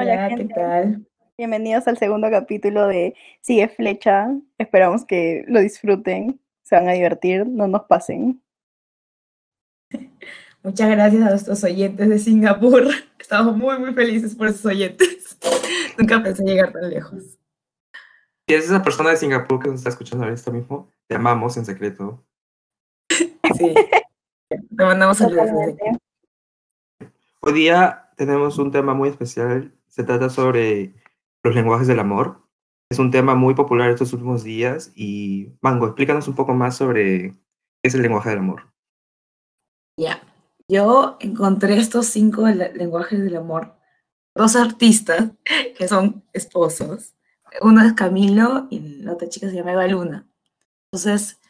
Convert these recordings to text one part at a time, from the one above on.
Hola, ¿qué tal? Bienvenidos al segundo capítulo de Sigue Flecha. Esperamos que lo disfruten, se van a divertir, no nos pasen. Muchas gracias a nuestros oyentes de Singapur. Estamos muy, muy felices por esos oyentes. Nunca pensé llegar tan lejos. Y es esa persona de Singapur que nos está escuchando ahora mismo. Te amamos en secreto. Sí. Te mandamos saludos. Hoy día tenemos un tema muy especial. Se trata sobre los lenguajes del amor. Es un tema muy popular estos últimos días y Mango, explícanos un poco más sobre qué es el lenguaje del amor. Ya, yo encontré estos cinco lenguajes del amor, dos artistas que son esposos. Uno es Camilo y la otra chica se llama Eva Luna. Entonces,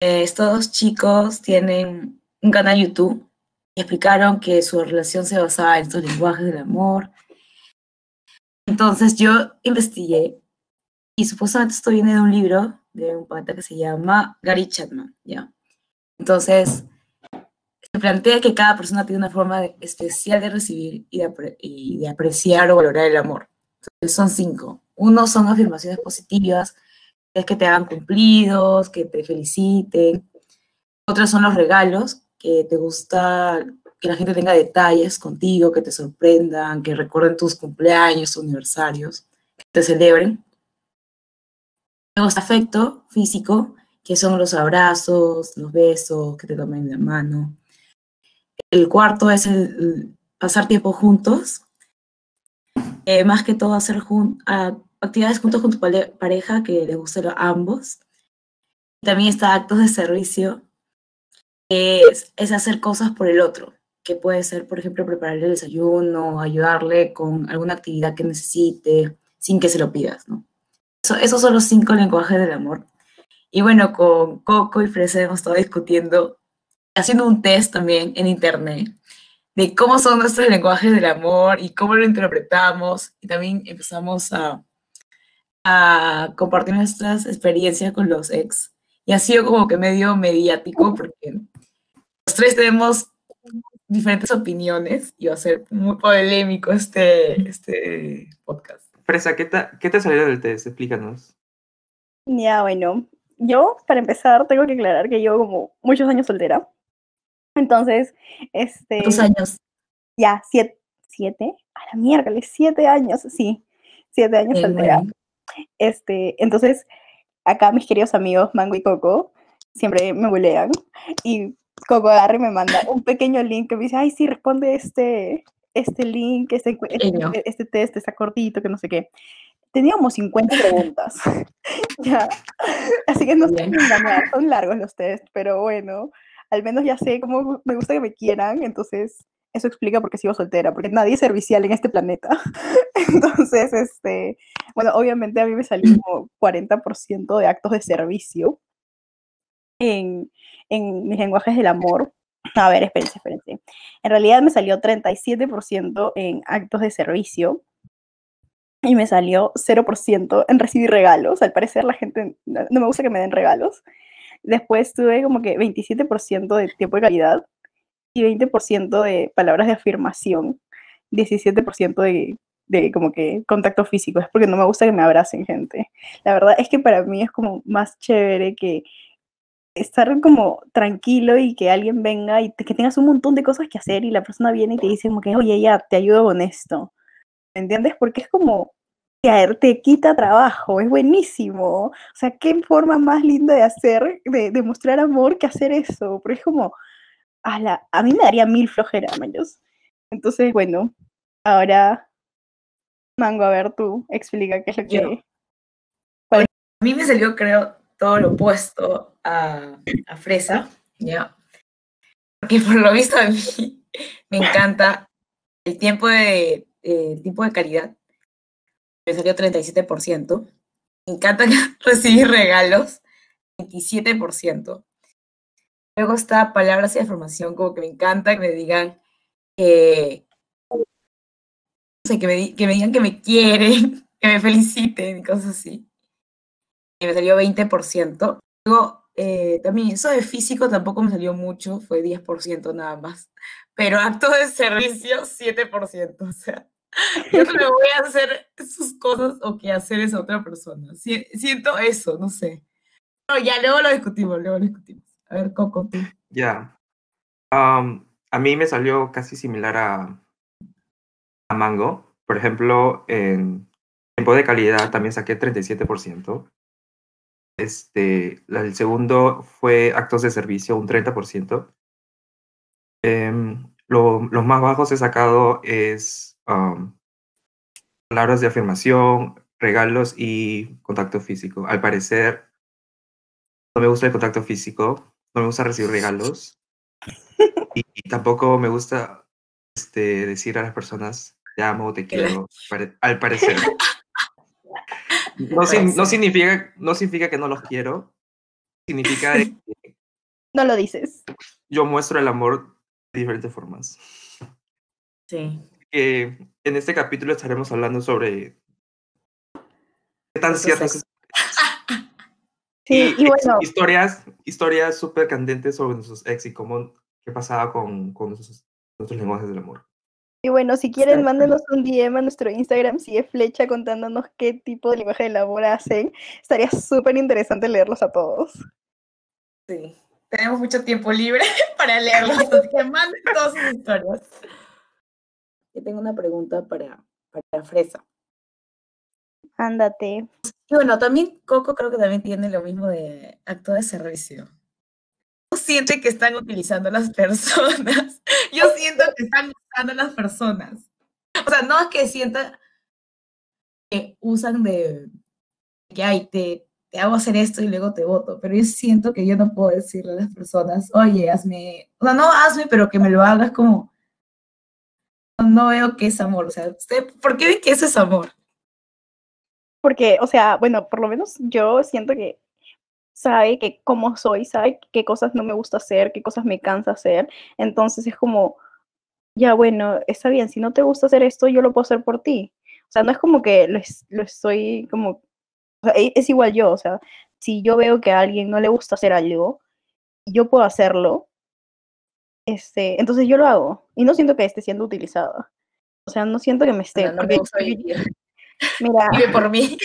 eh, estos chicos tienen un canal YouTube y explicaron que su relación se basaba en estos lenguajes del amor. Entonces yo investigué y supuestamente esto viene de un libro de un poeta que se llama Gary Chapman, ¿ya? Entonces, se plantea que cada persona tiene una forma especial de recibir y de, apreciar o valorar el amor. Son cinco. Uno son afirmaciones positivas, es que te hagan cumplidos, que te feliciten. Otros son los regalos, que te gusta que la gente tenga detalles contigo, que te sorprendan, que recuerden tus cumpleaños, aniversarios, que te celebren. Luego afecto físico, que son los abrazos, los besos, que te tomen la mano. El cuarto es el, pasar tiempo juntos. Eh, más que todo hacer actividades juntos con tu pareja que les guste a ambos. También está actos de servicio, es, hacer cosas por el otro, que puede ser, por ejemplo, prepararle el desayuno, ayudarle con alguna actividad que necesite, sin que se lo pidas, ¿no? esos son los cinco lenguajes del amor. Y bueno, con Coco y Fresa hemos estado discutiendo, haciendo un test también en internet de cómo son nuestros lenguajes del amor y cómo lo interpretamos. Y también empezamos a, a compartir nuestras experiencias con los ex. Y ha sido como que medio mediático porque los tres tenemos diferentes opiniones y va a ser muy polémico este, este podcast. Fresa, ¿qué te, ¿qué te salió del test? Explícanos. Ya, bueno, yo, para empezar, tengo que aclarar que llevo como muchos años soltera. Entonces, este... ¿Cuántos años? Ya, siete, siete, a la miércoles, siete años, sí, siete años soltera. Este, entonces, acá mis queridos amigos Mango y Coco siempre me bulean y Coco agarra y me manda un pequeño link que me dice, ay, sí, responde este, este link, este, este, este, test, está cortito, que no sé qué. Teníamos 50 preguntas. ya. Así que no sé son largos los test, pero bueno, al menos ya sé cómo me gusta que me quieran, entonces eso explica por qué sigo soltera, porque nadie es servicial en este planeta. entonces, este, bueno, obviamente a mí me salió como 40% de actos de servicio en, en mis lenguajes del amor. A ver, espérense, espérense. En realidad me salió 37% en actos de servicio y me salió 0% en recibir regalos. Al parecer la gente no, me gusta que me den regalos. Después tuve como que 27% de tiempo de calidad y 20% de palabras de afirmación, 17% de, de como que contacto físico. Es porque no me gusta que me abracen gente. La verdad es que para mí es como más chévere que estar como tranquilo y que alguien venga y que tengas un montón de cosas que hacer y la persona viene y te dice como que, oye, ya, te ayudo con esto. ¿Me entiendes? Porque es como, que te quita trabajo, es buenísimo. O sea, qué forma más linda de hacer, de, de mostrar amor que hacer eso. Porque es como, a, la, a mí me daría mil flojeras, mayos. Entonces, bueno, ahora, Mango, a ver tú, explica qué es lo que... a mí me salió, creo, todo lo opuesto a, Fresa, ¿ya? Porque por lo visto a mí me encanta el tiempo de, eh, tiempo de calidad. Me salió 37%. Me encanta recibir regalos, 27%. Luego está palabras y afirmación, como que me encanta que me digan que, que, me, que me digan que me quieren, que me feliciten y cosas así me salió 20%. Luego, eh, también eso de físico tampoco me salió mucho, fue 10% nada más. Pero acto de servicio, 7%. O sea, yo no le voy a hacer sus cosas o que hacer esa otra persona. siento eso, no sé. No, ya, luego lo discutimos, luego lo discutimos. A ver, Coco, tú. Ya. a mí me salió casi similar a, a Mango. Por ejemplo, en tiempo de calidad también saqué 37%. Este, el segundo fue actos de servicio, un 30%. Em, lo, los más bajos he sacado es palabras de afirmación, regalos y contacto físico. Al parecer, no me gusta el contacto físico, no me gusta recibir regalos y, tampoco me gusta este, decir a las personas te amo, te quiero, al parecer. No, no, significa, no significa que no los quiero, significa que no lo dices. Yo muestro el amor de diferentes formas. Sí. Que en este capítulo estaremos hablando sobre qué tan ciertas Sí, y, bueno. Historias, historias súper candentes sobre nuestros ex y cómo qué pasaba con, con nuestros, nuestros lenguajes del amor. Y bueno, si quieren, mándenos un DM a nuestro Instagram, si es flecha, contándonos qué tipo de lenguaje del amor hacen. Estaría súper interesante leerlos a todos. Sí, tenemos mucho tiempo libre para leerlos, así que manden todas sus historias. Yo tengo una pregunta para, para Fresa. Ándate. Y bueno, también Coco creo que también tiene lo mismo de acto de servicio. ¿No siente que están utilizando las personas? Yo siento que están usando las personas. O sea, no es que sienta que usan de que ay, te, te hago hacer esto y luego te voto, pero yo siento que yo no puedo decirle a las personas, oye, hazme, o sea, no hazme, pero que me lo hagas como, no veo que es amor, o sea, ¿usted, ¿por qué ve que eso es amor? Porque, o sea, bueno, por lo menos yo siento que sabe que cómo soy, sabe qué cosas no me gusta hacer, qué cosas me cansa hacer. Entonces es como, ya bueno, está bien, si no te gusta hacer esto, yo lo puedo hacer por ti. O sea, no es como que lo, lo estoy como, o sea, e, es igual yo, o sea, si yo veo que a alguien no le gusta hacer algo, yo puedo hacerlo, este, entonces yo lo hago y no siento que esté siendo utilizada. O sea, no siento que me esté. Mira. Vive por mí.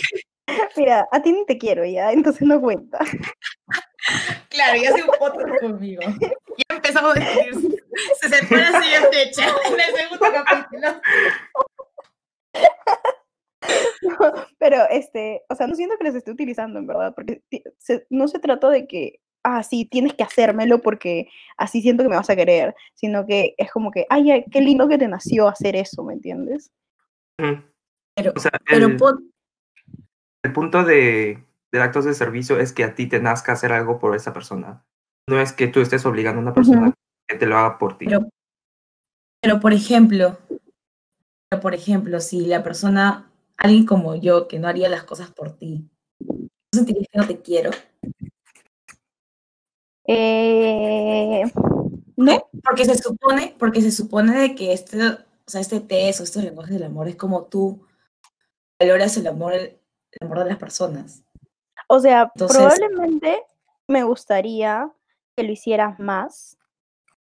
Mira, a ti ni te quiero ya, entonces no cuenta. Claro, ya hace un podcast conmigo. Ya empezamos a decir, se separa así en fecha, en el segundo capítulo. pero, este, o sea, no siento que les esté utilizando, en verdad, porque no se trata de que, ah, sí, tienes que hacérmelo porque así siento que me vas a querer, sino que es como que, ay, qué lindo que te nació hacer eso, ¿me entiendes? Pero, el, el punto de, de actos de servicio es que a ti te nazca hacer algo por esa persona. No es que tú estés obligando a una persona que te lo haga por ti. Pero, pero por ejemplo, pero por ejemplo, si la persona, alguien como yo, que no haría las cosas por ti, ¿no sentirías que no te quiero? Eh, no. Porque se supone, porque se supone de que este, o sea, este test o estos lenguajes del amor es como tú valoras el amor, el amor de las personas. O sea, probablemente me gustaría que lo hicieras más,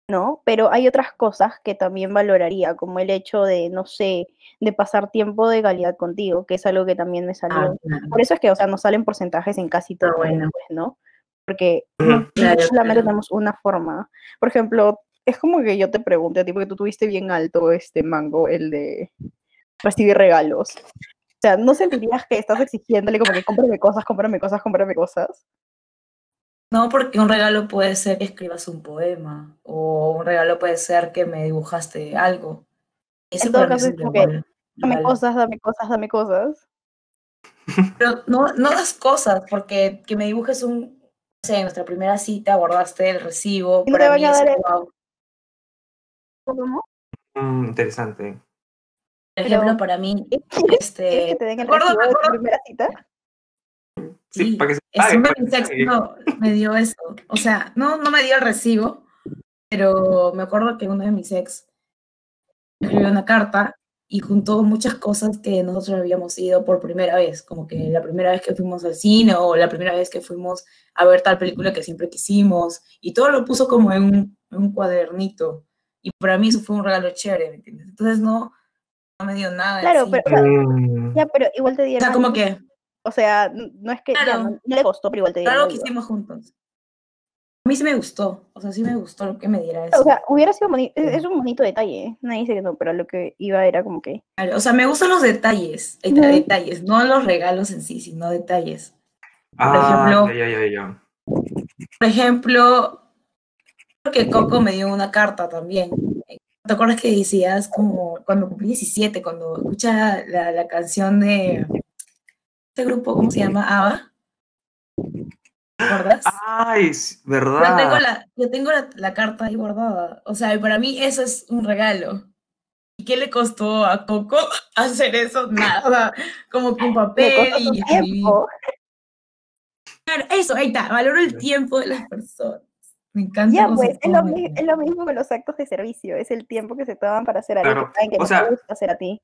¿no? Pero hay otras cosas que también valoraría, como el hecho de, no sé, de pasar tiempo de calidad contigo, que es algo que también me salió. Ah, Por eso es que, o sea, nos salen porcentajes en casi todo, bueno. Pues, ¿no? Porque solamente tenemos una forma. Por ejemplo, es como que yo te pregunte a ti, porque tú tuviste bien alto este mango, el de recibir regalos. O sea, ¿no sentirías que estás exigiéndole como que cómprame cosas, cómprame cosas, cómprame cosas? No, porque un regalo puede ser que escribas un poema, o un regalo puede ser que me dibujaste algo. en todo caso es como que, dame cosas, dame cosas, dame cosas. Pero no, no das cosas, porque que me dibujes un, no sé, en nuestra primera cita guardaste el recibo, para mí es ¿Cómo? Mm, interesante. Por ejemplo, para mí, este... que te den el recibo de tu primera cita? Sí, para que se pague, mi sexto me dio eso. O sea, no, no me dio el recibo, pero me acuerdo que uno de mis ex escribió una carta y juntó muchas cosas que nosotros habíamos ido por primera vez, como que la primera vez que fuimos al cine o la primera vez que fuimos a ver tal película que siempre quisimos, y todo lo puso como en un, en un cuadernito. Y para mí eso fue un regalo chévere, ¿me entiendes? Entonces no, no me dio nada. Claro, sí. pero, o sea, Mm, ya, pero igual te O dieron. sea, como que, O sea, no es que ya, Claro. no, no le costó, pero igual te dieron. algo que hicimos juntos. A mí sí me gustó, o sea, sí me gustó lo que me diera eso. O sea, hubiera sido bonito, es es un bonito detalle. Nadie dice que no, pero lo que iba era como que. Claro, O sea, me gustan los detalles, eh, Ujú. detalles, no los regalos en sí, sino detalles. ah, ejemplo- ya, ya, ya, ya. Por ejemplo, creo que Coco me dio una carta también. ¿Te acuerdas que decías como cuando cumplí 17, cuando escucha la, la canción de este grupo, ¿cómo se llama? ABBA? ¿Te acuerdas? Ay, s- Yo tengo, ¿verdad? la, yo tengo la, la carta ahí guardada. O sea, y para mí eso es un regalo. ¿Y qué le costó a Coco hacer eso? Nada. Como Le papel y tiempo. Claro, eso, ahí está. Valoro el tiempo de las personas. Me encanta. Ya, pues, es lo, es mismo con los actos de servicio. Es el tiempo que se toman para hacer algo Claro, que que o no sea- te gusta hacer a ti.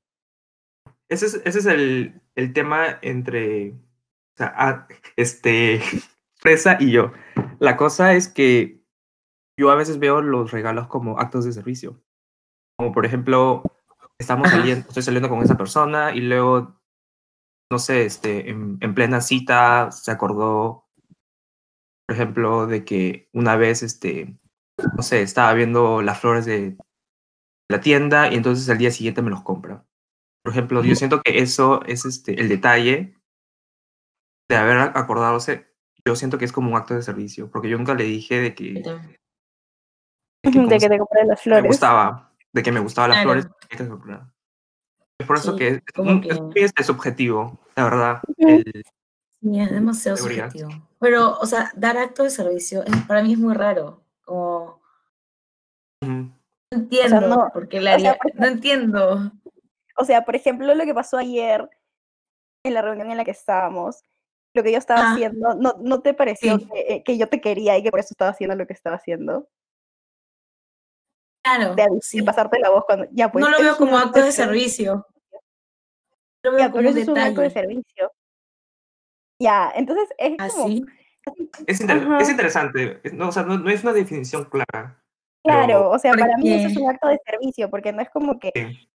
Ese es, ese es el, el tema entre o sea, ah, este, Fresa y yo. La cosa es que yo a veces veo los regalos como actos de servicio. Como por ejemplo, estamos saliendo, estoy saliendo con esa persona y luego, no sé, este, en, en plena cita se acordó, por ejemplo, de que una vez, este, no sé, estaba viendo las flores de la tienda y entonces al día siguiente me los compra. Por ejemplo, yo siento que eso es este, el detalle de haber acordadose. Yo siento que es como un acto de servicio, porque yo nunca le dije de que, de que, De que te compré las me flores. gustaba, de que me gustaban las Claro. flores. Es por eso Sí, que es, un- que- es muy este, subjetivo, la verdad. El- Sí, es demasiado subjetivo. Pero, o sea, dar acto de servicio es- para mí es muy raro. Como, no entiendo no, por qué le o sea, no entiendo. O sea, por ejemplo, lo que pasó ayer en la reunión en la que estábamos, lo que yo estaba Ajá. haciendo, ¿no, no te pareció Sí. que, eh, que yo te quería y que por eso estaba haciendo lo que estaba haciendo? Claro, De, pasarte la voz cuando... Ya, pues, no lo veo como acto de servicio. Lo veo Ya, como pero un eso es un acto de servicio. Ya, entonces es como... Así. Es, inter- Ajá. es interesante, es- no, o sea, no, no es una definición clara. Claro, pero- o sea, para mí eso es un acto de servicio, porque no es como que Sí.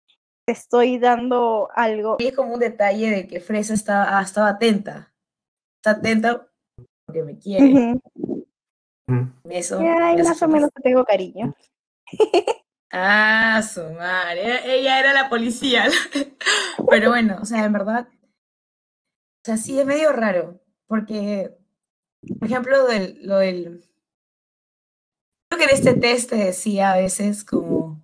te estoy dando algo. Y es como un detalle de que Fresa estaba, ah, estaba atenta. Está atenta porque me quiere. Ujú. Eso. Ay, más o menos te tengo cariño. Ah, su madre. Ella era la policía. Pero bueno, o sea, en verdad. O sea, sí es medio raro. Porque, por ejemplo, lo del, lo del. Creo que en este test te decía a veces como.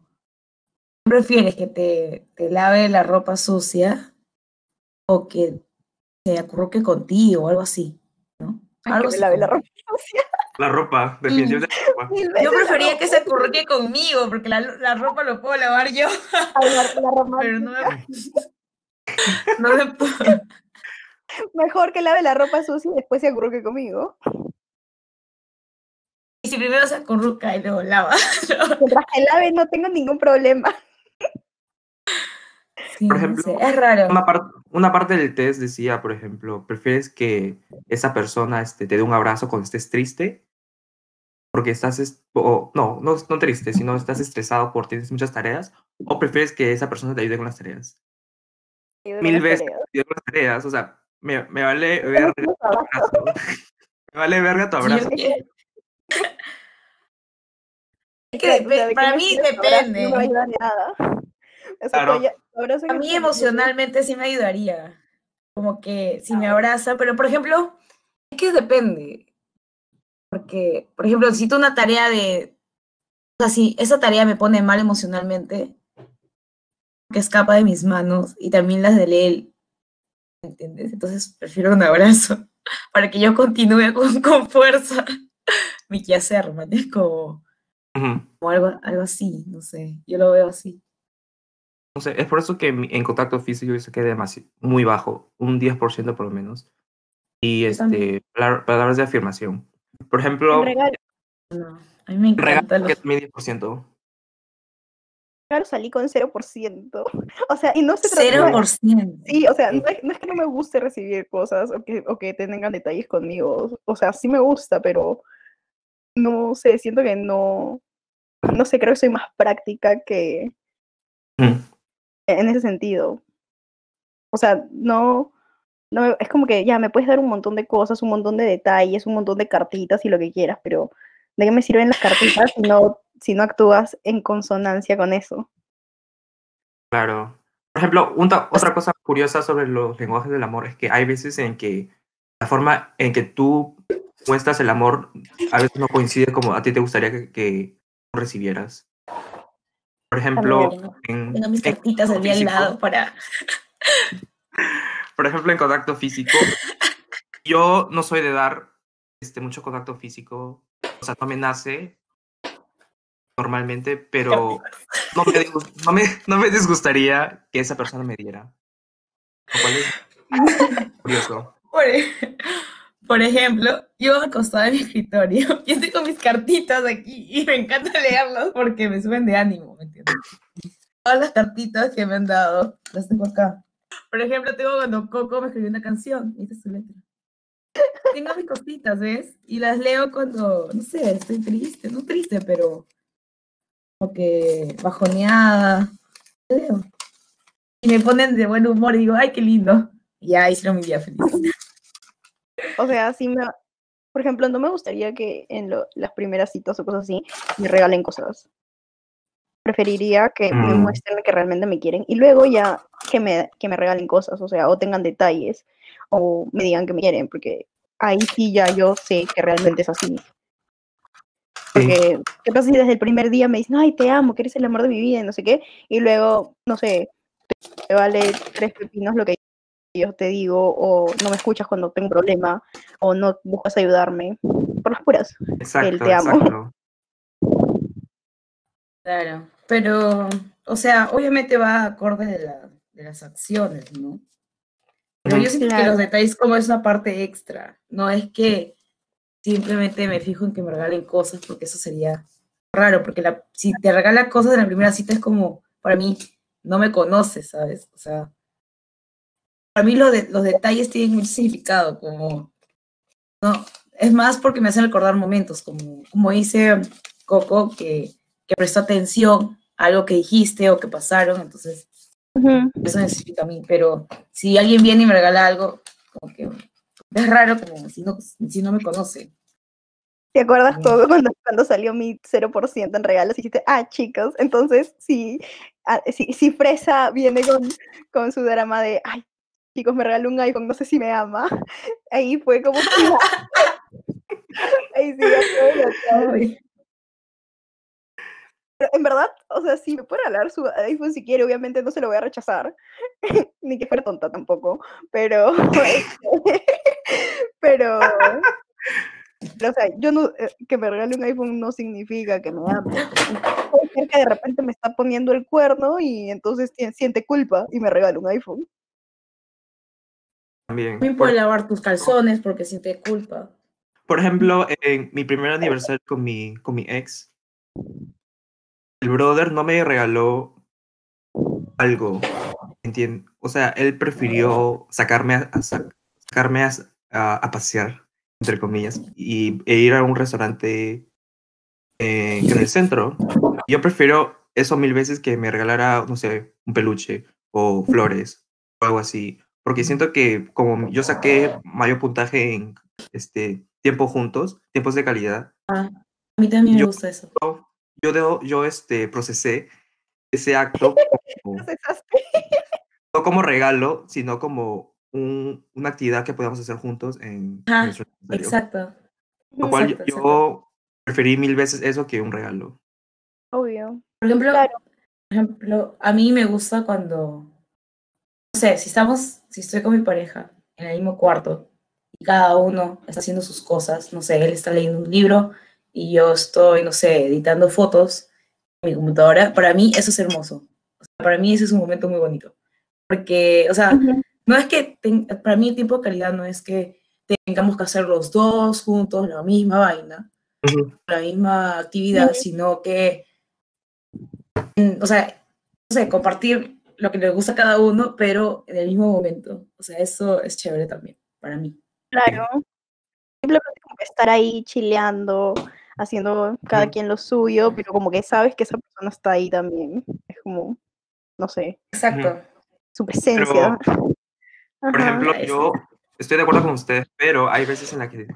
¿Prefieres que te, te lave la ropa sucia o que se acurruque contigo o algo así? ¿No? Ay, Algo que así me lave la ropa sucia La ropa, definitivamente Yo prefería que se acurruque conmigo, porque la, la ropa lo puedo lavar yo, Ay, la- la ropa pero no me, no me puedo. Mejor que lave la ropa sucia y después se acurruque conmigo. Y si primero se acurruca y luego lava. Mientras que lave no tengo ningún problema. Sí, Por no ejemplo, sé, es raro. Una, par- una parte del test decía, por ejemplo, ¿prefieres que esa persona este, te dé un abrazo cuando estés triste? Porque estás, o, no, no, no triste, sino estás estresado por tienes muchas tareas. ¿O prefieres que esa persona te ayude con las tareas? Mil veces tareas. te ayude con las tareas. O sea, me, me vale verga tu abrazo. Me vale verga tu abrazo. es que- es que Claro, o sea, depe- ¿de qué para mí depende. No me va a ayudar en nada. O sea, Claro. A mí te- emocionalmente sí me ayudaría. Como que si me abraza, pero por ejemplo, es que depende. Porque, por ejemplo, si tú una tarea de. O sea, si esa tarea me pone mal emocionalmente, que escapa de mis manos y también las de él, ¿entiendes? Entonces prefiero un abrazo para que yo continúe con, con fuerza mi quehacer, man. Es como, Ujú. como algo, algo así, no sé. Yo lo veo así. No sé, es por eso que en contacto físico yo se quede demasi- muy bajo, un 10% por lo menos. Y Yo este, palabra- palabras de afirmación. Por ejemplo, No, a mí me encanta regalo los que también 10%. Regalo salí con 0%. O sea, y no se trata Cero de- por ciento. Sí, o sea, no es, no es que no me guste recibir cosas o que, o que tengan detalles conmigo. O sea, sí me gusta, pero no sé, siento que no, no sé, creo que soy más práctica que, Mm. en ese sentido. O sea, no, no, es como que ya me puedes dar un montón de cosas, un montón de detalles, un montón de cartitas y lo que quieras, pero ¿de qué me sirven las cartitas si no, si no actúas en consonancia con eso? Claro. Por ejemplo, otra cosa curiosa sobre los lenguajes del amor es que hay veces en que la forma en que tú muestras el amor a veces no coincide como a ti te gustaría que, que recibieras. Por ejemplo, en, tengo mis cartitas al lado para... Por ejemplo, en contacto físico, yo no soy de dar este, mucho contacto físico, o sea, no me nace normalmente, pero no me, no me, no me disgustaría que esa persona me diera. Lo cual es curioso. Por, ejemplo, yo acostada en mi escritorio y estoy con mis cartitas aquí y me encanta leerlas porque me suben de ánimo, ¿me entiendes? Todas las cartitas que me han dado las tengo acá. Por ejemplo, tengo cuando Coco me escribió una canción, y esta es su letra. Tengo mis cositas, ¿ves? Y las leo cuando, no sé, estoy triste, no triste, pero como que bajoneada. Y me ponen de buen humor y digo, ay, qué lindo. Y ya hicieron mi día feliz. O sea, sí me, por ejemplo, no me gustaría que en las primeras citas o cosas así me regalen cosas. Preferiría que me mm. muestren que realmente me quieren y luego ya que me, que me regalen cosas, o sea, o tengan detalles o me digan que me quieren, porque ahí sí ya yo sé que realmente es así. Porque, ¿qué pasa si desde el primer día me dicen, ay, te amo, que eres el amor de mi vida, no sé qué, y luego, no sé, te vale tres pepinos lo que yo te digo, o no me escuchas cuando tengo un problema, o no buscas ayudarme, por las puras. Exacto, te amo. Claro, pero, o sea, obviamente va acorde de, de las acciones, ¿no? Pero yo siento que los detalles como es una parte extra, no es que simplemente me fijo en que me regalen cosas, porque eso sería raro, porque la, si te regala cosas en la primera cita es como, para mí, no me conoces, ¿sabes? O sea, para mí lo de, los detalles tienen mucho significado, como, no, es más porque me hacen recordar momentos, como, como dice Coco, que, que prestó atención a algo que dijiste o que pasaron, entonces eso necesita a mí, pero si alguien viene y me regala algo, como que es raro, como si no, si no me conoce. ¿Te acuerdas todo cuando, cuando salió mi 0% en regalos? Y dijiste, ah, chicos, entonces si, ah, si, si, Fresa viene con, con su drama de, ay, chicos, me regaló un iPhone, no sé si me ama, ahí fue como... ahí sí, en verdad, o sea, si me puede regalar su iPhone si quiere, obviamente no se lo voy a rechazar, ni que fuera tonta tampoco, pero, pero, pero, o sea, yo no, eh, que me regale un iPhone no significa que me ame. Puede ser que de repente me está poniendo el cuerno y entonces siente culpa y me regala un iPhone. También. También puede lavar tus calzones porque siente culpa. Por ejemplo, en mi primer aniversario con mi, con mi ex, el brother no me regaló algo, ¿entiendes? O sea, él prefirió sacarme a, sacarme a, pasear, entre comillas, y, e ir a un restaurante eh, en el centro. Yo prefiero eso mil veces que me regalara, no sé, un peluche o flores o algo así. Porque siento que como yo saqué mayor puntaje en este tiempo juntos, tiempos de calidad. Ah, a mí también me gusta eso yo, yo este, procesé ese acto como, no como regalo, sino como un, una actividad que podamos hacer juntos en, Exacto. Lo cual yo preferí mil veces eso que un regalo. Obvio. Por ejemplo, por ejemplo, a mí me gusta cuando, no sé, si estamos, si estoy con mi pareja en el mismo cuarto y cada uno está haciendo sus cosas, no sé, él está leyendo un libro, y yo estoy, no sé, editando fotos en mi computadora, para mí eso es hermoso. para mí ese es un momento muy bonito. Porque, o sea, no es que, para mí el tiempo de calidad no es que tengamos que hacer los dos juntos la misma vaina, la misma actividad, sino que, mm, o sea, no sé, compartir lo que le gusta a cada uno, pero en el mismo momento. O sea, eso es chévere también, para mí. Claro. Simplemente como estar ahí chileando, haciendo cada quien lo suyo, pero como que sabes que esa persona está ahí también. Es como... no sé. Exacto. Su presencia. Por ejemplo, yo estoy de acuerdo con ustedes, pero hay veces en las que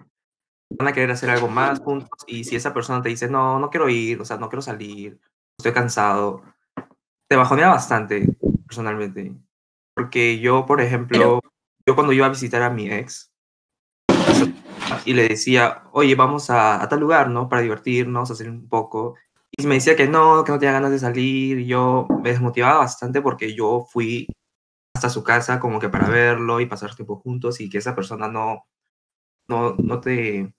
van a querer hacer algo más juntos y si esa persona te dice, no, no quiero ir, o sea, no quiero salir, estoy cansado, te bajonea bastante, personalmente. Porque yo, por ejemplo, yo cuando iba a visitar a mi ex y le decía, oye, vamos a, a, tal lugar, ¿no? Para divertirnos, hacer un poco. Y me decía que no, que no tenía ganas de salir. Y yo me desmotivaba bastante porque yo fui hasta su casa como que para verlo y pasar tiempo juntos y que esa persona no, no, no te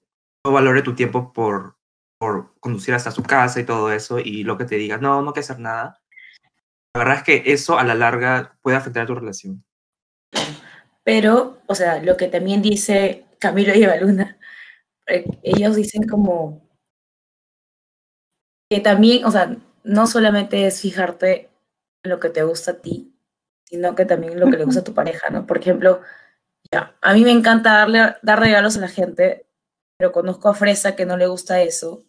no valore tu tiempo por, por conducir hasta su casa y todo eso y lo que te diga, no, no hay que hacer nada. La verdad es que eso a la larga puede afectar a tu relación. Pero, o sea, lo que también dice Camilo y Evaluna, eh, ellos dicen como que también, o sea, no solamente es fijarte en lo que te gusta a ti, sino que también lo que le gusta a tu pareja, ¿no? Por ejemplo, ya, a mí me encanta darle, dar regalos a la gente, pero conozco a Fresa que no le gusta eso.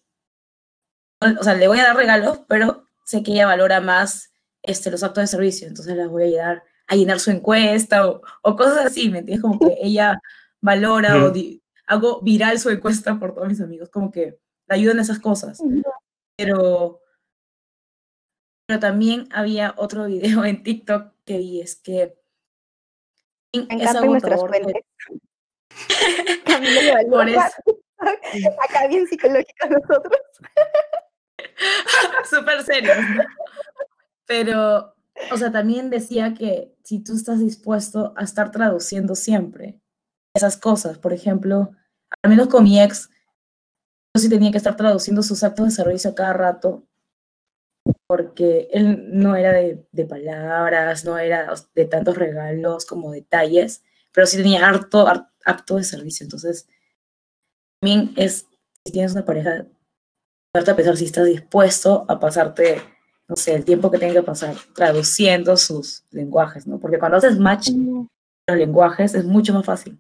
O sea, le voy a dar regalos, pero sé que ella valora más este, los actos de servicio, entonces les voy a ayudar a llenar su encuesta o, o cosas así, ¿me entiendes? Como que ella valora o hago viral su encuesta por todos mis amigos, como que le ayudan esas cosas. Pero, pero también había otro video en TikTok que vi, es que es agotador. Por eso. Acá bien psicológica nosotros. Súper serio. Pero, o sea, también decía que si tú estás dispuesto a estar traduciendo siempre esas cosas, por ejemplo, al menos con mi ex, yo sí tenía que estar traduciendo sus actos de servicio a cada rato, porque él no era de, de palabras, no era de tantos regalos como detalles, pero sí tenía harto, acto de servicio. Entonces, también es, si tienes una pareja, darte a pensar si estás dispuesto a pasarte no sé, el tiempo que tenga que pasar traduciendo sus lenguajes, ¿no? Porque cuando haces match los lenguajes es mucho más fácil.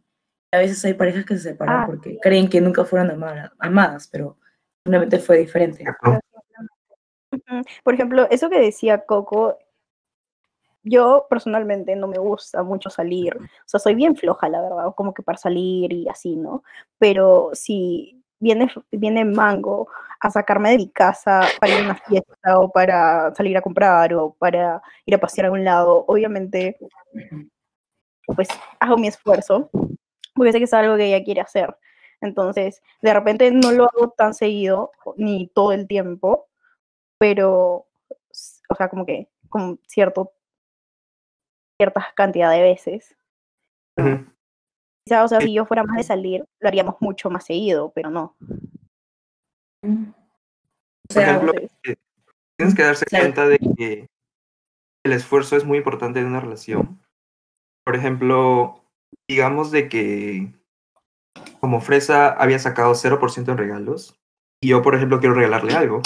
A veces hay parejas que se separan ah. porque creen que nunca fueron amadas, amadas, pero simplemente fue diferente. Por ejemplo, eso que decía Coco, yo personalmente no me gusta mucho salir, o sea, soy bien floja, la verdad, como que para salir y así, ¿no? Pero si viene, viene Mango a sacarme de mi casa para ir a una fiesta o para salir a comprar o para ir a pasear a un lado, obviamente, pues hago mi esfuerzo, porque sé que es algo que ella quiere hacer. Entonces, de repente no lo hago tan seguido, ni todo el tiempo, pero, o sea, como que con cierto, cierta cantidad de veces. o sea, si yo fuera más de salir, lo haríamos mucho más seguido, pero no. Por ejemplo, eh, tienes que darse cuenta de que el esfuerzo es muy importante en una relación. Por ejemplo, digamos de que como Fresa había sacado 0% en regalos y yo, por ejemplo, quiero regalarle algo.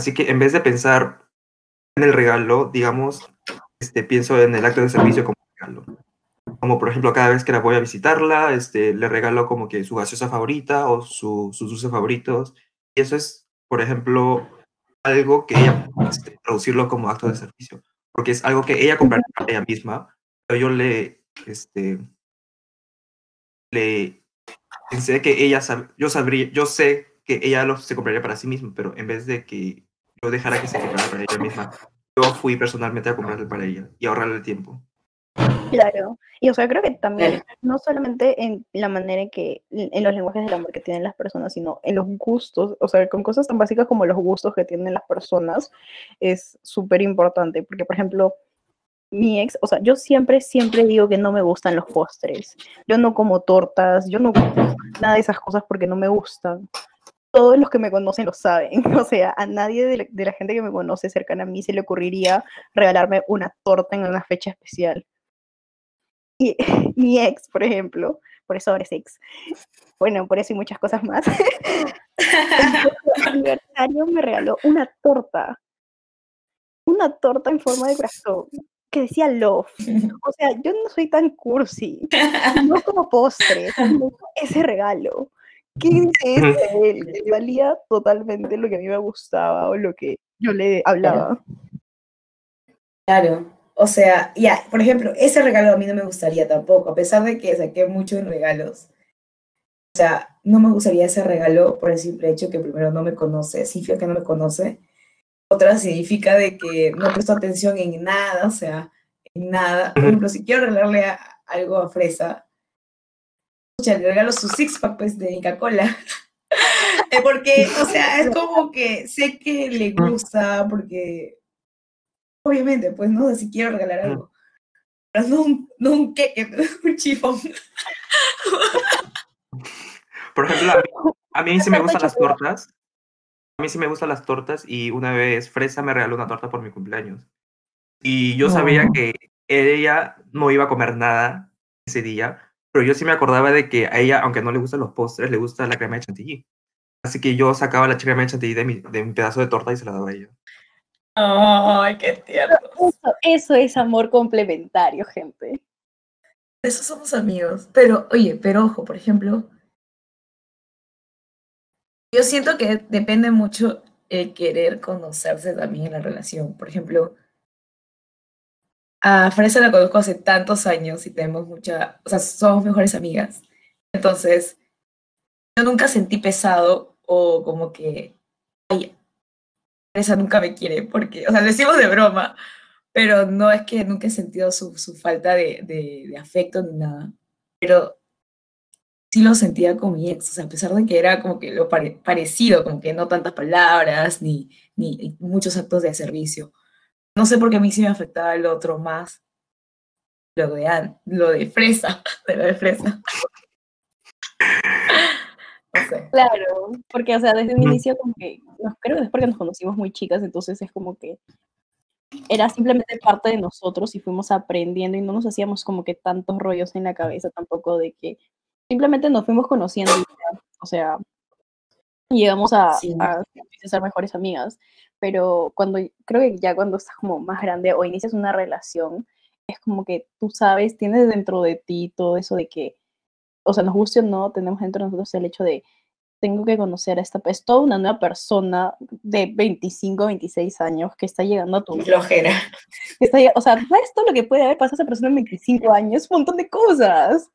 Así que en vez de pensar en el regalo, digamos, este, pienso en el acto de servicio como regalo. Como por ejemplo, cada vez que la voy a visitarla, este, le regalo como que su gaseosa favorita o su, sus dulces favoritos. Y eso es por ejemplo, algo que ella este, traducirlo como acto de servicio, porque es algo que ella compraría para ella misma, pero yo le, este, le pensé que ella, yo sabría, yo sé que ella lo se compraría para sí misma, pero en vez de que yo dejara que se comprara para ella misma, yo fui personalmente a comprarle para ella y ahorrarle el tiempo. Claro, y o sea, creo que también, no solamente en la manera en que, en los lenguajes del amor que tienen las personas, sino en los gustos, o sea, con cosas tan básicas como los gustos que tienen las personas, es súper importante, porque por ejemplo, mi ex, o sea, yo siempre, siempre digo que no me gustan los postres, yo no como tortas, yo no como nada de esas cosas porque no me gustan. Todos los que me conocen lo saben, o sea, a nadie de la, de la gente que me conoce cercana a mí se le ocurriría regalarme una torta en una fecha especial. Y, mi ex, por ejemplo, por eso ahora es ex, bueno, por eso y muchas cosas más, el aniversario me regaló una torta, una torta en forma de corazón que decía love. O sea, yo no soy tan cursi, no como postre, ese regalo. ¿Qué dice él? Valía totalmente lo que a mí me gustaba o lo que yo le hablaba. Claro, o sea, ya, por ejemplo, ese regalo a mí no me gustaría tampoco, a pesar de que saqué mucho en regalos. O sea, no me gustaría ese regalo por el simple hecho que primero no me conoce, significa que no me conoce. Otra significa de que no presto atención en nada, o sea, en nada. Por ejemplo, si quiero regalarle algo a Fresa, le regalo su six pack pues, de Coca-Cola. Eh, porque, o sea, es como que sé que le gusta, porque obviamente, pues, ¿no? Si quiero regalar algo. Pero no un, no un un chifón. Por ejemplo, a mí, sí me gustan las tortas. A mí sí me gustan las tortas y una vez Fresa me regaló una torta por mi cumpleaños. Y yo sabía que ella no iba a comer nada ese día, pero yo sí me acordaba de que a ella, aunque no le gustan los postres, le gusta la crema de chantilly. Así que yo sacaba la crema de chantilly de mi, de mi pedazo de torta y se la daba a ella. Ay, qué tierno. Eso, es amor complementario, gente. Eso somos amigos. Pero, oye, pero ojo, por ejemplo, yo siento que depende mucho el querer conocerse también en la relación. Por ejemplo, a Fresa la conozco hace tantos años y tenemos mucha, o sea, somos mejores amigas. Entonces, yo nunca sentí pesado o como que, ay, esa nunca me quiere, porque, o sea, decimos de broma, pero no es que nunca he sentido su, su falta de, de, afecto ni nada, pero sí lo sentía con mi ex, o sea, a pesar de que era como que lo parecido, como que no tantas palabras ni, ni muchos actos de servicio. No sé por qué a mí sí me afectaba el otro más, lo de, lo de fresa, de lo de fresa. Claro, porque, o sea, desde un inicio como que, creo que es porque nos conocimos muy chicas, entonces es como que era simplemente parte de nosotros y fuimos aprendiendo y no nos hacíamos como que tantos rollos en la cabeza tampoco de que simplemente nos fuimos conociendo, o sea, llegamos a, a, ser mejores amigas, pero cuando, creo que ya cuando estás como más grande o inicias una relación, es como que tú sabes, tienes dentro de ti todo eso de que o sea, nos guste o no, tenemos dentro de nosotros el hecho de tengo que conocer a esta, es toda una nueva persona de 25, 26 años que está llegando a tu. Está, o sea, ¿sabes todo lo que puede haber pasado esa persona en 25 años? Un montón de cosas.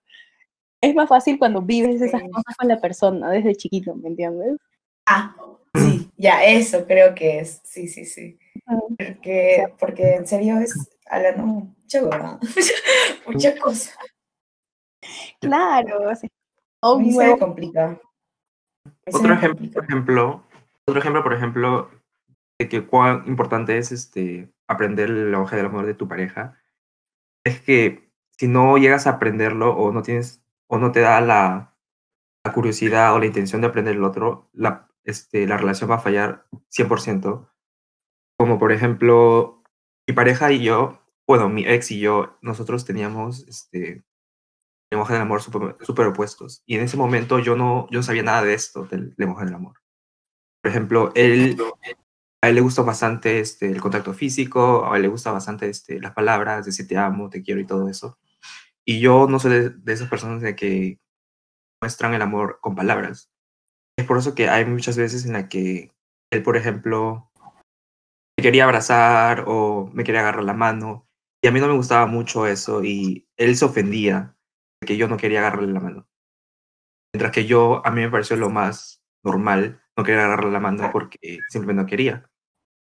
Es más fácil cuando vives esas cosas con la persona desde chiquito, ¿me entiendes? Ah, sí, ya, eso creo que es, sí, sí, sí. Porque, porque en serio es, a la no, mucha mucha cosa. Claro, sí. se complica. Otro ejemplo, por ejemplo, otro ejemplo, por ejemplo, de que cuán importante es este, aprender el lenguaje del amor de tu pareja, es que si no llegas a aprenderlo o no tienes, o no te da la, la curiosidad o la intención de aprender el otro, la, este, la relación va a fallar 100%. Como por ejemplo, mi pareja y yo, bueno, mi ex y yo, nosotros teníamos este, lenguaje del amor super, opuestos. Y en ese momento yo no, yo sabía nada de esto, del lenguaje del amor. Por ejemplo, él, a él le gusta bastante este, el contacto físico, a él le gusta bastante este, las palabras, decir te amo, te quiero y todo eso. Y yo no soy de, esas personas de que muestran el amor con palabras. Es por eso que hay muchas veces en la que él, por ejemplo, me quería abrazar o me quería agarrar la mano. Y a mí no me gustaba mucho eso y él se ofendía que yo no quería agarrarle la mano. Mientras que yo, a mí me pareció lo más normal no querer agarrarle la mano porque simplemente no quería.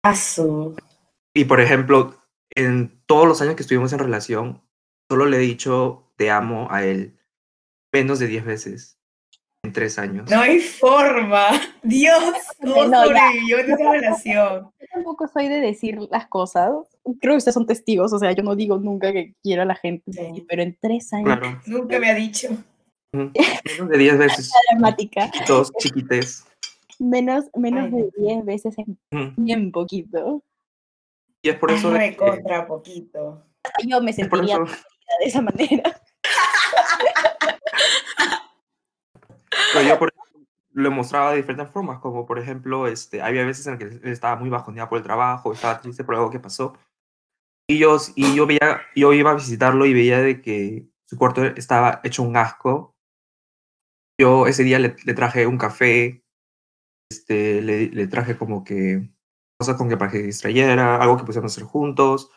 Paso. Y por ejemplo, en todos los años que estuvimos en relación, solo le he dicho te amo a él menos de 10 veces en tres años. No hay forma. Dios, ¿cómo no, sobrevivió en esa relación? Yo tampoco soy de decir las cosas. Creo que ustedes son testigos, o sea, yo no digo nunca que quiero a la gente, pero en tres años. Nunca me ha dicho. Menos de 10 veces. dramática. Dos chiquites. Menos, menos de 10 veces es bien poquito. Y es por eso. de contra poquito. Yo me sentiría de esa manera. Pero yo, por lo mostraba de diferentes formas, como por ejemplo, este, había veces en que él estaba muy bajoneado por el trabajo, estaba triste por algo que pasó. Y yo, y yo, veía, yo iba a visitarlo y veía de que su cuarto estaba hecho un asco. Yo ese día le, traje un café, este, le, le, traje como que cosas con que para que distrayera, algo que pusiéramos hacer juntos.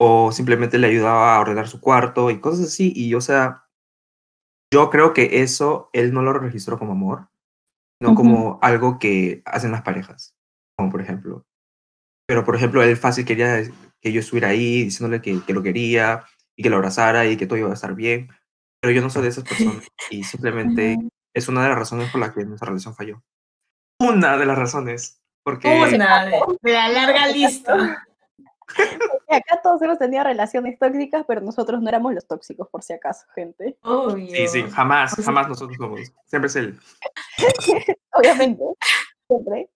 O simplemente le ayudaba a ordenar su cuarto y cosas así. Y, o sea, yo creo que eso él no lo registró como amor, no como algo que hacen las parejas, como por ejemplo. Pero, por ejemplo, él fácil quería que yo estuviera ahí diciéndole que, que lo quería y que lo abrazara y que todo iba a estar bien. Pero yo no soy de esas personas y simplemente es una de las razones por las que nuestra relación falló. Una de las razones. Porque... Una de, de la larga lista. Acá todos hemos tenido relaciones tóxicas, pero nosotros no éramos los tóxicos, por si acaso, gente. Obvio. Sí, sí, jamás, jamás nosotros somos. Siempre es él. Obviamente, siempre.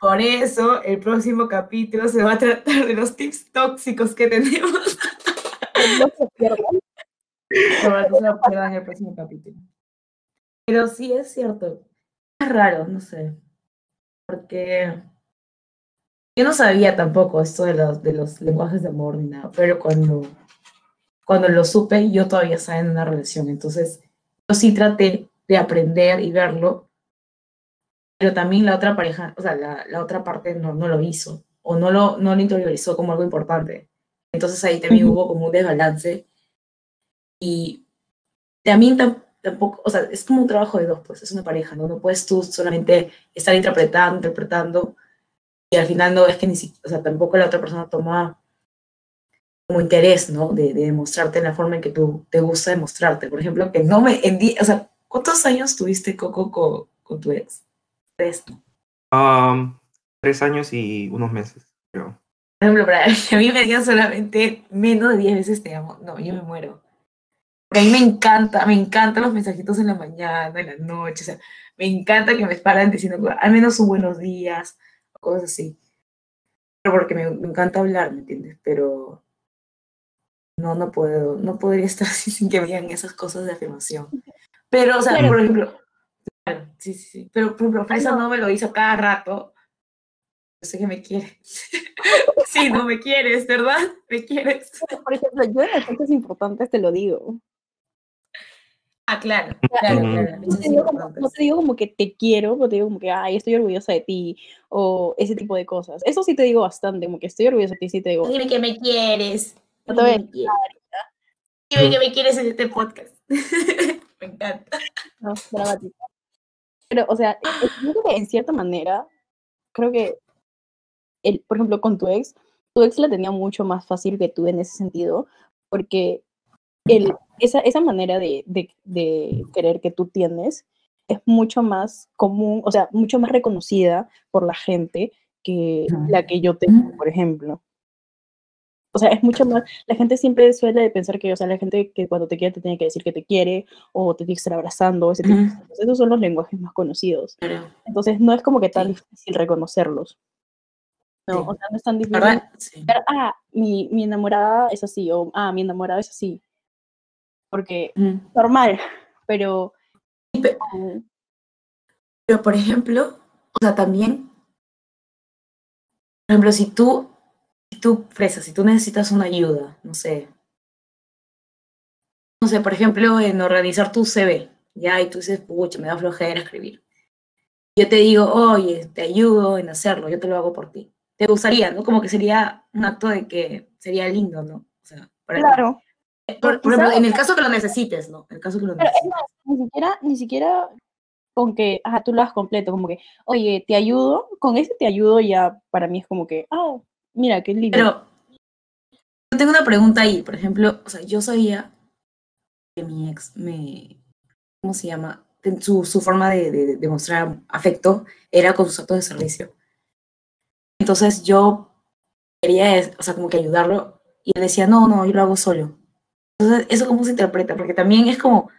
Por eso, el próximo capítulo se va a tratar de los tips tóxicos que tenemos. No se pierdan. No, se pierdan el próximo capítulo. Pero sí es cierto. Es raro, no sé. Porque yo no sabía tampoco esto de los, de los lenguajes de amor ni nada, pero cuando, cuando lo supe, yo todavía estaba en una relación. Entonces, yo sí traté de aprender y verlo, pero también la otra pareja, o sea, la, la otra parte no, no lo hizo o no lo, no lo interiorizó como algo importante. Entonces ahí también hubo como un desbalance y también tam- tampoco, o sea, es como un trabajo de dos, pues es una pareja, ¿no? No puedes tú solamente estar interpretando, interpretando y al final no es que ni siquiera, o sea, tampoco la otra persona toma como interés, ¿no? De, de demostrarte en la forma en que tú te gusta demostrarte. Por ejemplo, que no me, en o sea, ¿cuántos años tuviste, Coco, con, con tu ex? Tres. Um, tres años y unos meses, creo. Por ejemplo, para que a mí me digan solamente menos de 10 veces te amo. No, yo me muero. Porque a mí me encanta, me encantan los mensajitos en la mañana, en la noche. O sea, me encanta que me paran diciendo al menos un buenos días, cosas así. Pero porque me, me encanta hablar, ¿me entiendes? Pero no, no puedo, no podría estar así sin que me digan esas cosas de afirmación. Pero, o sea, por ejemplo, claro, sí, sí, sí. Pero, por ejemplo, Fresa no. no me lo hizo cada rato. Yo sé que me quiere. sí, no me quieres, ¿verdad? Me quieres. Por ejemplo, yo en las fechas importantes te lo digo. Ah, claro, claro, claro. No te, digo como, importante. no te digo como que te quiero, no te digo como que, ay, estoy orgullosa de ti, o ese tipo de cosas. Eso sí te digo bastante, como que estoy orgullosa de ti, sí te digo. Dime que me quieres. No Dime te que me quieres. Dime que me quieres en este podcast. me encanta. No. Pero, o sea, yo creo que en cierta manera, creo que, el, por ejemplo, con tu ex, tu ex la tenía mucho más fácil que tú en ese sentido, porque el, esa, esa manera de, de, de querer que tú tienes es mucho más común, o sea, mucho más reconocida por la gente que la que yo tengo, por ejemplo. O sea, es mucho más, la gente siempre suele pensar que, o sea, la gente que cuando te quiere te tiene que decir que te quiere o te tiene que estar abrazando, ese tipo de cosas. Esos son los lenguajes más conocidos. Entonces, no es como que tan difícil reconocerlos. No, o sea, no es tan difícil. Sí. ah, mi, mi enamorada es así, o ah, mi enamorado es así. Porque Ujú. normal, pero. Pero, por ejemplo, o sea, también, por ejemplo, si tú, si tú, Fresa, si tú necesitas una ayuda, no sé, no sé, por ejemplo, en organizar tu CV, ya, y tú dices, pucha, me da flojera escribir. Yo te digo, oye, te ayudo en hacerlo, yo te lo hago por ti. Te gustaría, ¿no? Como que sería un acto de que sería lindo, ¿no? O sea, para ti. claro. Por, por quizá- ejemplo, en el caso que lo necesites, ¿no? En el caso que lo Pero es necesites. más, ni siquiera, ni siquiera con que, ajá, tú lo hagas completo, como que, oye, te ayudo, con ese te ayudo ya para mí es como que, ah, mira, qué lindo. Pero yo tengo una pregunta ahí, por ejemplo, o sea, yo sabía que mi ex me, ¿cómo se llama? Su, su forma de, de, de mostrar afecto era con sus actos de servicio. Entonces yo quería, es- o sea, como que ayudarlo y él decía, no, no, yo lo hago solo. Entonces, ¿eso cómo se interpreta? Porque también es como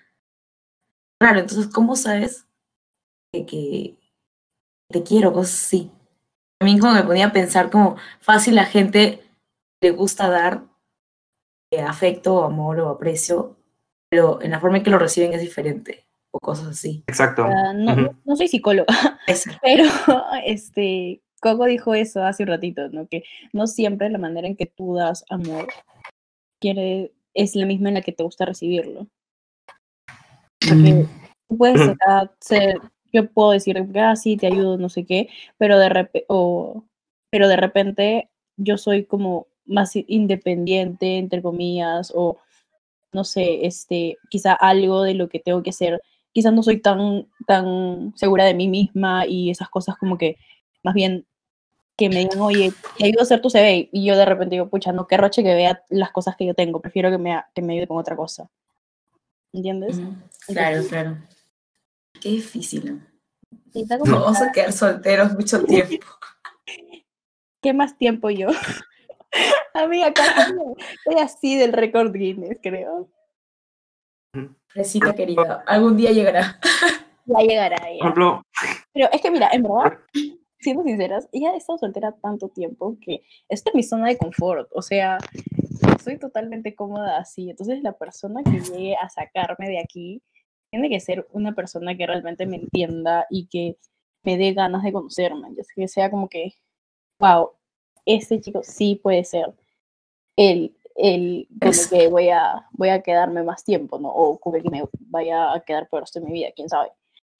raro, entonces, ¿cómo sabes que, que te quiero? Cosas así. También como me ponía a pensar como fácil la gente le gusta dar eh, afecto, amor o aprecio, pero en la forma en que lo reciben es diferente, o cosas así. Exacto. Ah, no, soy psicóloga, Eso. pero este, Coco dijo eso hace un ratito, ¿no? Que no siempre la manera en que tú das amor quiere, es la misma en la que te gusta recibirlo. Porque tú puedes acá ser, yo puedo decir, ah, sí, te ayudo, no sé qué, pero de repente, o, pero de repente yo soy como más independiente, entre comillas, o no sé, este, quizá algo de lo que tengo que ser, quizás no soy tan, tan segura de mí misma y esas cosas como que más bien que me digan, oye, te ayudo a hacer tu CV y yo de repente digo, pucha, no, qué roche que vea las cosas que yo tengo, prefiero que me, que me ayude con otra cosa. ¿Entiendes? claro, claro. Qué difícil. ¿no? vamos a quedar solteros mucho tiempo. ¿Qué más tiempo yo? Amiga, acá estoy así del récord Guinness, creo. Fresita querida, algún día llegará. Ya llegará, ya. Pero es que mira, en verdad, siendo sinceras, ella ha estado soltera tanto tiempo que esta es mi zona de confort. O sea, soy totalmente cómoda así. Entonces, la persona que llegue a sacarme de aquí tiene que ser una persona que realmente me entienda y que me dé ganas de conocerme. Ya que sea como que, wow, este chico sí puede ser el, el con el que voy a, voy a quedarme más tiempo, ¿no? O con el que me vaya a quedar por el resto de mi vida, quién sabe.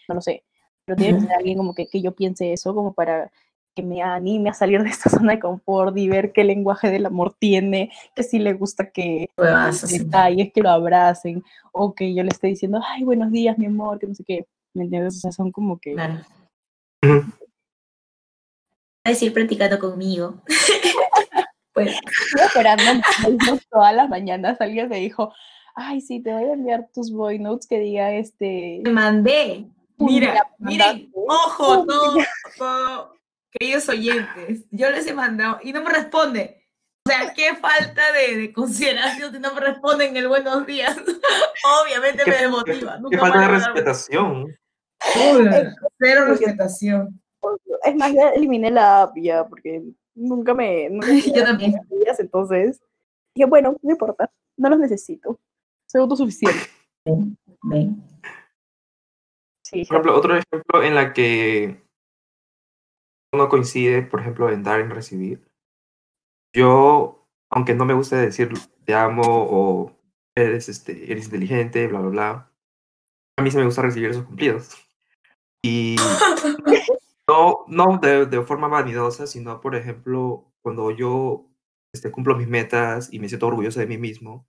No lo sé. Pero tiene que ser alguien como que, que yo piense eso, como para que me anime a salir de esta zona de confort y ver qué lenguaje del amor tiene, que si le gusta que detalles, que lo abracen, o que yo le esté diciendo, ay, buenos días, mi amor, que no sé qué. ¿Me entiendes? O sea, son como que a decir practicando conmigo. pues estoy esperando todas las mañanas. Alguien me dijo, ay, sí, te voy a enviar tus voice notes que diga este. Te mandé. Mira, miren, ojo, no, queridos oyentes, yo les he mandado y no me responde. O sea, qué falta de, consideración si no me responden el buenos días. Obviamente me demotiva. qué falta de respetación. cero respetación. Es más, ya eliminé la app ya, porque nunca me... Nunca Yo también. Entonces, dije, bueno, no importa, no los necesito. Soy autosuficiente. Sí, por ejemplo, otro ejemplo en la que uno coincide, por ejemplo, en dar y en recibir. Yo, aunque no me guste decir te amo o eres, este, eres inteligente, bla, bla, bla, a mí se me gusta recibir esos cumplidos. Y No, no de, de, forma vanidosa, sino, por ejemplo, cuando yo este, cumplo mis metas y me siento orgulloso de mí mismo,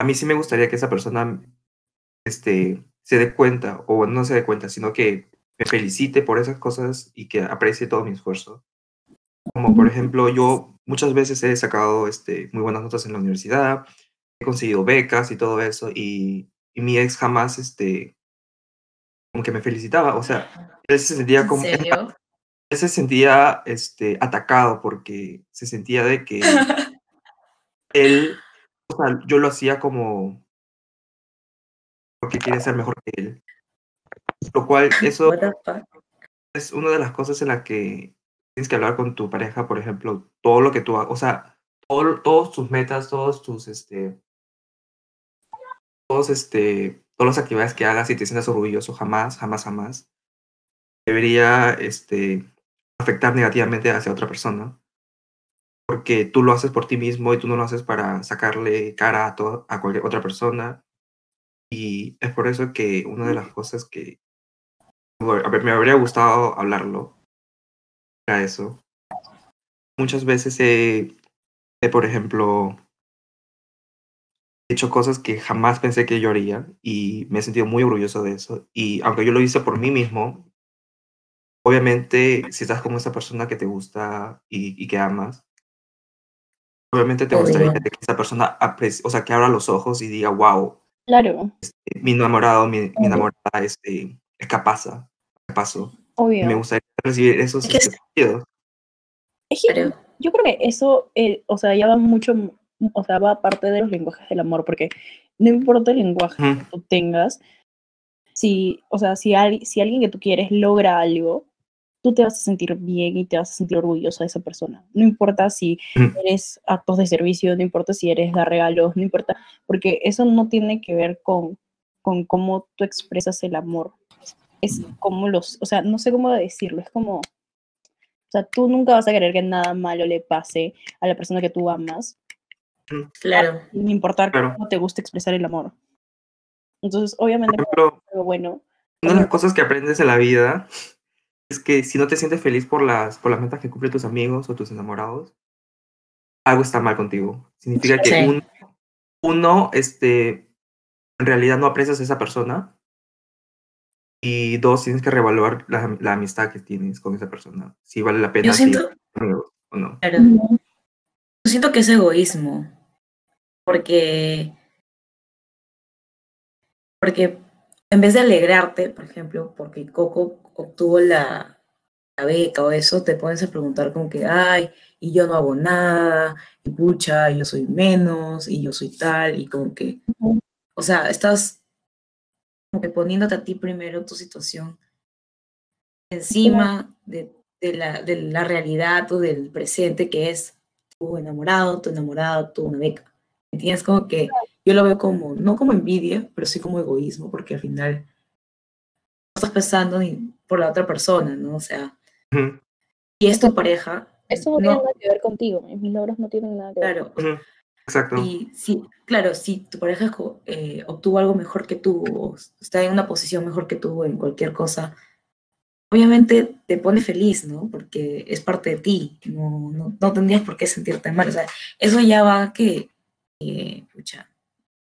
a mí sí me gustaría que esa persona este, se dé cuenta, o no se dé cuenta, sino que me felicite por esas cosas y que aprecie todo mi esfuerzo. Como por ejemplo, yo muchas veces he sacado este, muy buenas notas en la universidad, he conseguido becas y todo eso, y, y mi ex jamás este, como que me felicitaba, o sea, él se sentía como... Él se sentía este, atacado porque se sentía de que él, o sea, yo lo hacía como porque quiere ser mejor que él. Lo cual, eso es una de las cosas en las que tienes que hablar con tu pareja, por ejemplo, todo lo que tú hagas, o sea, todo, todos tus metas, todos tus, este, todos, este, todas las actividades que hagas y te sientas orgulloso, jamás, jamás, jamás, debería, este, afectar negativamente hacia otra persona. Porque tú lo haces por ti mismo y tú no lo haces para sacarle cara a, a cualquier otra persona. Y es por eso que una de las cosas que a ver, me habría gustado hablarlo era eso. Muchas veces he, he, por ejemplo, hecho cosas que jamás pensé que yo haría y me he sentido muy orgulloso de eso. Y aunque yo lo hice por mí mismo, obviamente, si estás con esa persona que te gusta y, que amas, obviamente te gustaría que esa persona aprecie, o sea, que abra los ojos y diga, wow, claro. Este, mi enamorado, mi, enamorada este, es capaz, capaz. Obvio. me gustaría recibir esos es sentidos. yo creo que eso, eh, o sea, ya va mucho, o sea, va aparte de los lenguajes del amor, porque no importa el lenguaje que tú tengas, si, o sea, si, si alguien que tú quieres logra algo, tú te vas a sentir bien y te vas a sentir orgulloso de esa persona. No importa si eres actos de servicio, no importa si eres dar regalos, no importa, porque eso no tiene que ver con, con cómo tú expresas el amor. Es como los, o sea, no sé cómo decirlo, es como, o sea, tú nunca vas a querer que nada malo le pase a la persona que tú amas. Claro. No importa cómo te gusta expresar el amor. Entonces, obviamente, algo bueno. Una de las cosas que aprendes en la vida es que si no te sientes feliz por las, por las metas que cumplen tus amigos o tus enamorados, algo está mal contigo. Significa que uno, uno, este, en realidad no aprecias a esa persona. Y dos, tienes que reevaluar la, la amistad que tienes con esa persona. Si vale la pena. Yo siento, o no. Yo siento que es egoísmo. Porque. Porque en vez de alegrarte, por ejemplo, porque Coco obtuvo la, la beca o eso, te pones a preguntar como que, ay, y yo no hago nada, y pucha, yo soy menos, y yo soy tal, y como que, o sea, estás como que poniéndote a ti primero tu situación encima de, de, la, de la realidad o del presente que es tu enamorado, tu enamorado, tu una beca. Y tienes como que, yo lo veo como, no como envidia, pero sí como egoísmo, porque al final no estás pensando ni por la otra persona, ¿no? O sea, y es tu pareja. Eso no, tiene nada que ver contigo, mis logros no tienen nada que ver. Claro. Exacto. Y sí, claro, si tu pareja eh, obtuvo algo mejor que tú, o está en una posición mejor que tú en cualquier cosa, obviamente te pone feliz, ¿no? Porque es parte de ti, no, no, no tendrías por qué sentirte mal. O sea, eso ya va que, eh, pucha,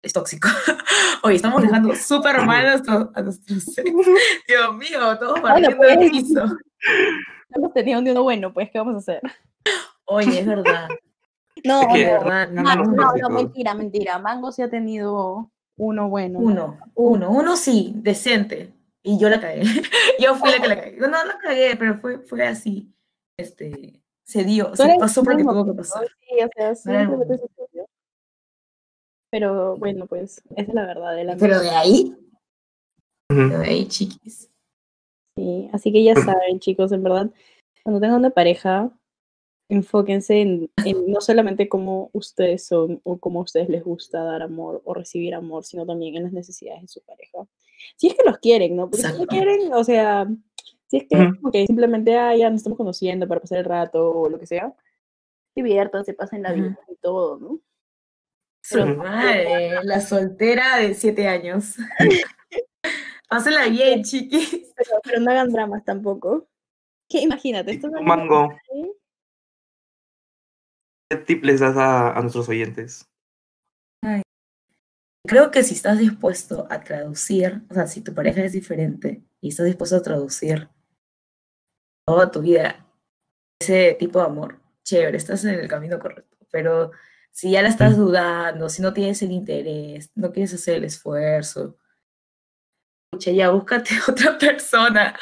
es tóxico. Oye, estamos dejando súper mal a nuestros, a nuestros Dios mío, todos partiendo bueno, pues, piso. No hemos tenido ni uno bueno, pues, ¿qué vamos a hacer? Oye, es verdad. No, no, no, no, mentira, mentira. Mango sí ha tenido uno bueno. Uno, uno, uno sí, decente. Y yo la cagué. yo fui la que la cagué. No, no la cagué, pero fue, fue así. Este, se dio, se pasó porque tuvo que pasar. Sí, o sea, simplemente se Pero bueno, pues, esa es la verdad de la Pero de ahí, de ahí, chiquis. Sí, así que ya saben, chicos, en verdad, cuando tengan una pareja, enfóquense en, no solamente cómo ustedes son o cómo a ustedes les gusta dar amor o recibir amor, sino también en las necesidades de su pareja. Si es que los quieren, ¿no? Porque si no quieren, o sea, si es que simplemente ah, ya nos estamos conociendo para pasar el rato o lo que sea, diviértanse, pasen la vida y todo, ¿no? Pero, madre, la soltera de siete años. Pásenla bien, chiquis. Pero, pero, no hagan dramas tampoco. Que imagínate, esto es mango. ¿Qué tip les das a, nuestros oyentes? Creo que si estás dispuesto a traducir, o sea, si tu pareja es diferente y estás dispuesto a traducir toda tu vida ese tipo de amor, chévere, estás en el camino correcto. Pero si ya la estás dudando, si no tienes el interés, no quieres hacer el esfuerzo, ya búscate otra persona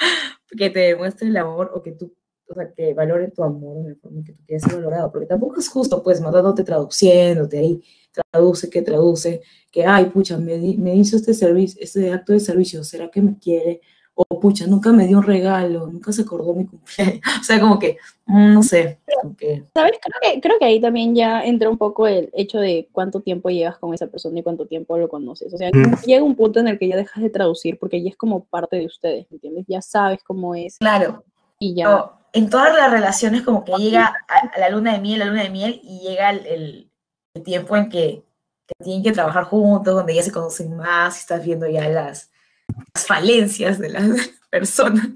que te demuestre el amor o que tú o sea, que valore tu amor en la forma que tú quieres ser valorado, porque tampoco es justo, pues, matándote traduciéndote ahí, traduce, que traduce, que, ay, pucha, me, me hizo este servicio, este acto de servicio, ¿será que me quiere? O, pucha, nunca me dio un regalo, nunca se acordó mi cumpleaños, o sea, como que, mm, no sé. que... ¿Sabes? Creo que, creo que ahí también ya entra un poco el hecho de cuánto tiempo llevas con esa persona y cuánto tiempo lo conoces, o sea, llega un punto en el que ya dejas de traducir porque ya es como parte de ustedes, ¿me entiendes? Ya sabes cómo es. Claro. Y ya en todas las relaciones como que llega a, la luna de miel, la luna de miel, y llega el, tiempo en que, tienen que trabajar juntos, donde ya se conocen más, y estás viendo ya las, falencias de las personas.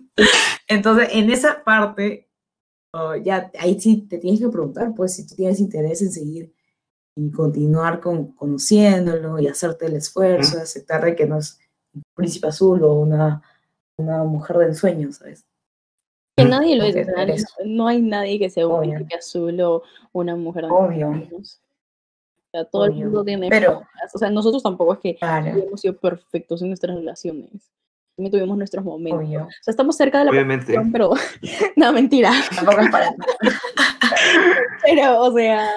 Entonces, en esa parte, oh, ya ahí sí te tienes que preguntar, pues, si tú tienes interés en seguir y continuar con, conociéndolo y hacerte el esfuerzo, de aceptar que no es un príncipe azul o una, una mujer de ensueño, ¿sabes? Que nadie lo es, no hay nadie que sea un príncipe azul o una mujer Obvio. O sea, todo el mundo tiene pero, O sea, nosotros tampoco es que hemos sido perfectos en nuestras relaciones. También tuvimos nuestros momentos. O sea, estamos cerca de la Obviamente. pero no, mentira. Tampoco es para Pero, o sea,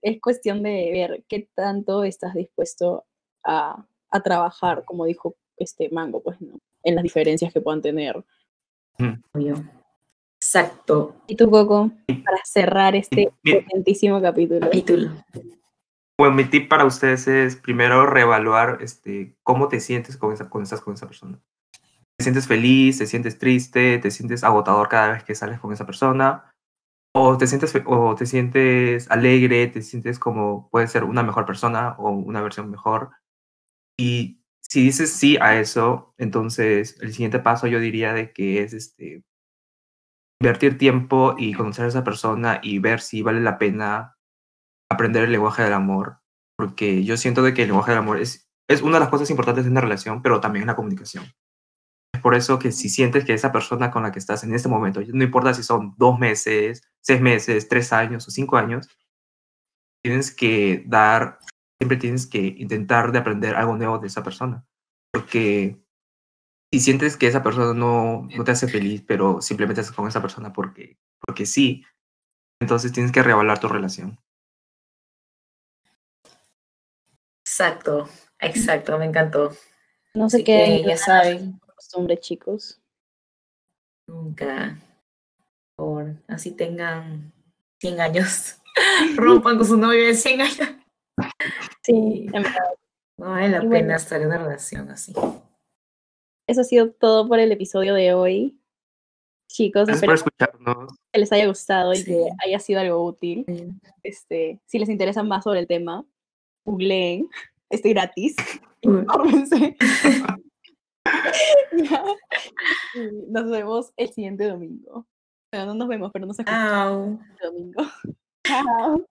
es cuestión de ver qué tanto estás dispuesto a, a trabajar, como dijo este Mango, pues, ¿no? En las diferencias que puedan tener Exacto. ¿Y tú, Coco, para cerrar este potentísimo capítulo? capítulo? Bueno, mi tip para ustedes es primero reevaluar este, cómo te sientes con esa, con, con esa persona. ¿Te sientes feliz? ¿Te sientes triste? ¿Te sientes agotador cada vez que sales con esa persona? ¿O te sientes, o te sientes alegre? ¿Te sientes como puede ser una mejor persona o una versión mejor? Y si dices sí a eso, entonces el siguiente paso yo diría de que es este invertir tiempo y conocer a esa persona y ver si vale la pena aprender el lenguaje del amor, porque yo siento de que el lenguaje del amor es, es una de las cosas importantes en una relación, pero también en la comunicación. Es por eso que si sientes que esa persona con la que estás en este momento, no importa si son dos meses, seis meses, tres años o cinco años, tienes que dar, siempre tienes que intentar de aprender algo nuevo de esa persona, porque si sientes que esa persona no, no te hace feliz, pero simplemente estás con esa persona porque, porque sí, entonces tienes que reavaluar tu relación. Exacto, exacto, me encantó. No sé qué, ya saben. Costumbre, chicos. Nunca. Por así tengan 100 años. Rompan con su novio de 100 años. Sí, en verdad. No vale la pena estar en una relación así. Eso ha sido todo por el episodio de hoy. Chicos, espero escucharnos. que les haya gustado y que haya sido algo útil. Este, si les interesa más sobre el tema, googleen, estoy gratis, infórmense. nos vemos el siguiente domingo. Pero no nos vemos, pero nos escuchamos el domingo. Chao.